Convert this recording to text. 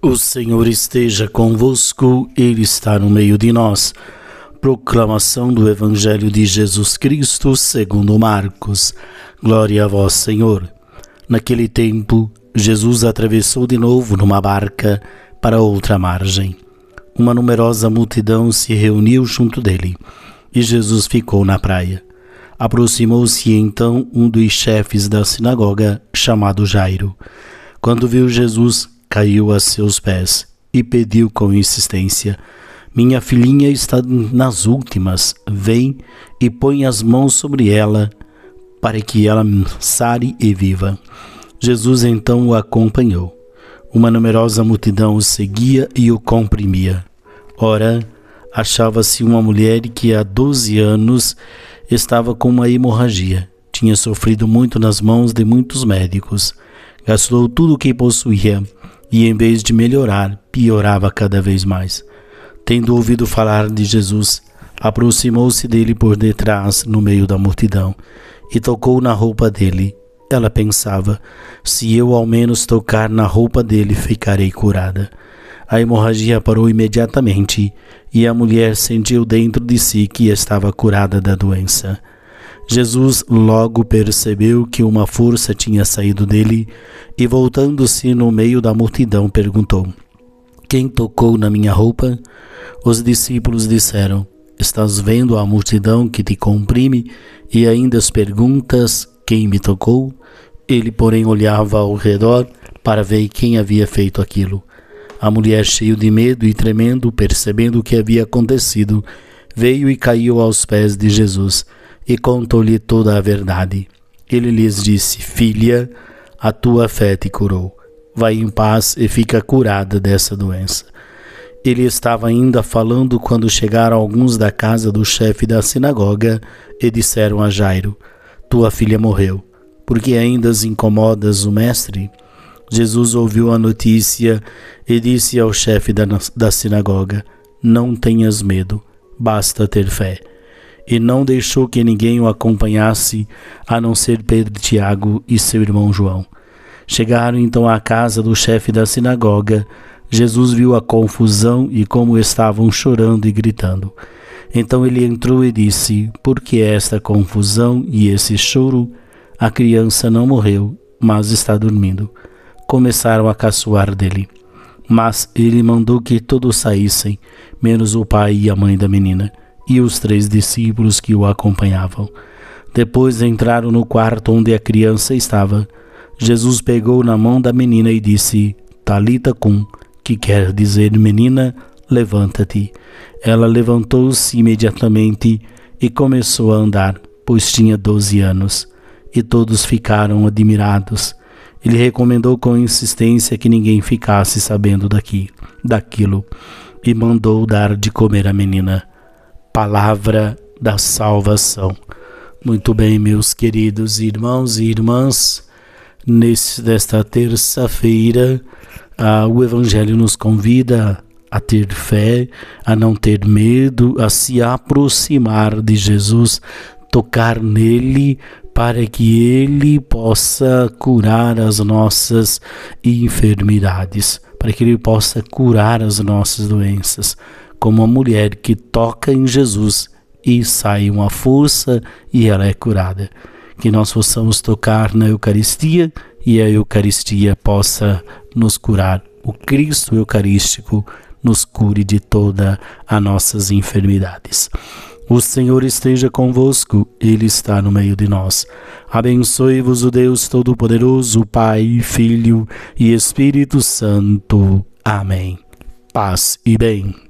O Senhor esteja convosco, Ele está no meio de nós. Proclamação do Evangelho de Jesus Cristo segundo Marcos. Glória a vós, Senhor. Naquele tempo, Jesus atravessou de novo numa barca para outra margem. Uma numerosa multidão se reuniu junto dele, e Jesus ficou na praia. Aproximou-se então um dos chefes da sinagoga, chamado Jairo. Quando viu Jesus, caiu a seus pés e pediu com insistência: Minha filhinha está nas últimas, vem e põe as mãos sobre ela para que ela sare e viva. Jesus então o acompanhou. Uma numerosa multidão o seguia e o comprimia. Ora, achava-se uma mulher que há doze anos estava com uma hemorragia. Tinha sofrido muito nas mãos de muitos médicos. Gastou tudo o que possuía e, em vez de melhorar, piorava cada vez mais. Tendo ouvido falar de Jesus, aproximou-se dele por detrás, no meio da multidão, e tocou na roupa dele. Ela pensava: se eu ao menos tocar na roupa dele, ficarei curada. A hemorragia parou imediatamente e a mulher sentiu dentro de si que estava curada da doença. Jesus logo percebeu que uma força tinha saído dele e, voltando-se no meio da multidão, perguntou: Quem tocou na minha roupa? Os discípulos disseram: Estás vendo a multidão que te comprime e ainda as perguntas: Quem me tocou? Ele, porém, olhava ao redor para ver quem havia feito aquilo. A mulher, cheio de medo e tremendo, percebendo o que havia acontecido, veio e caiu aos pés de Jesus e contou-lhe toda a verdade. Ele lhes disse: Filha, a tua fé te curou. Vai em paz e fica curada dessa doença. Ele estava ainda falando quando chegaram alguns da casa do chefe da sinagoga e disseram a Jairo: Tua filha morreu. Porque ainda incomodas o mestre? Jesus ouviu a notícia e disse ao chefe da, da sinagoga: Não tenhas medo, basta ter fé e não deixou que ninguém o acompanhasse, a não ser Pedro Tiago e seu irmão João. Chegaram então à casa do chefe da sinagoga. Jesus viu a confusão e como estavam chorando e gritando. Então ele entrou e disse: Por que esta confusão e esse choro? A criança não morreu, mas está dormindo. Começaram a caçoar dele. Mas ele mandou que todos saíssem, menos o pai e a mãe da menina e os três discípulos que o acompanhavam. Depois entraram no quarto onde a criança estava. Jesus pegou na mão da menina e disse: Talita cum, que quer dizer menina, levanta-te. Ela levantou-se imediatamente e começou a andar, pois tinha doze anos. E todos ficaram admirados. Ele recomendou com insistência que ninguém ficasse sabendo daqui, daquilo, e mandou dar de comer à menina palavra da salvação. Muito bem, meus queridos irmãos e irmãs, nesta terça-feira, ah, o Evangelho nos convida a ter fé, a não ter medo, a se aproximar de Jesus, tocar nele para que ele possa curar as nossas enfermidades, para que ele possa curar as nossas doenças como a mulher que toca em Jesus e sai uma força e ela é curada. Que nós possamos tocar na Eucaristia e a Eucaristia possa nos curar. O Cristo Eucarístico nos cure de todas as nossas enfermidades. O Senhor esteja convosco, Ele está no meio de nós. Abençoe-vos o Deus Todo-Poderoso, Pai, Filho e Espírito Santo. Amém. Paz e bem.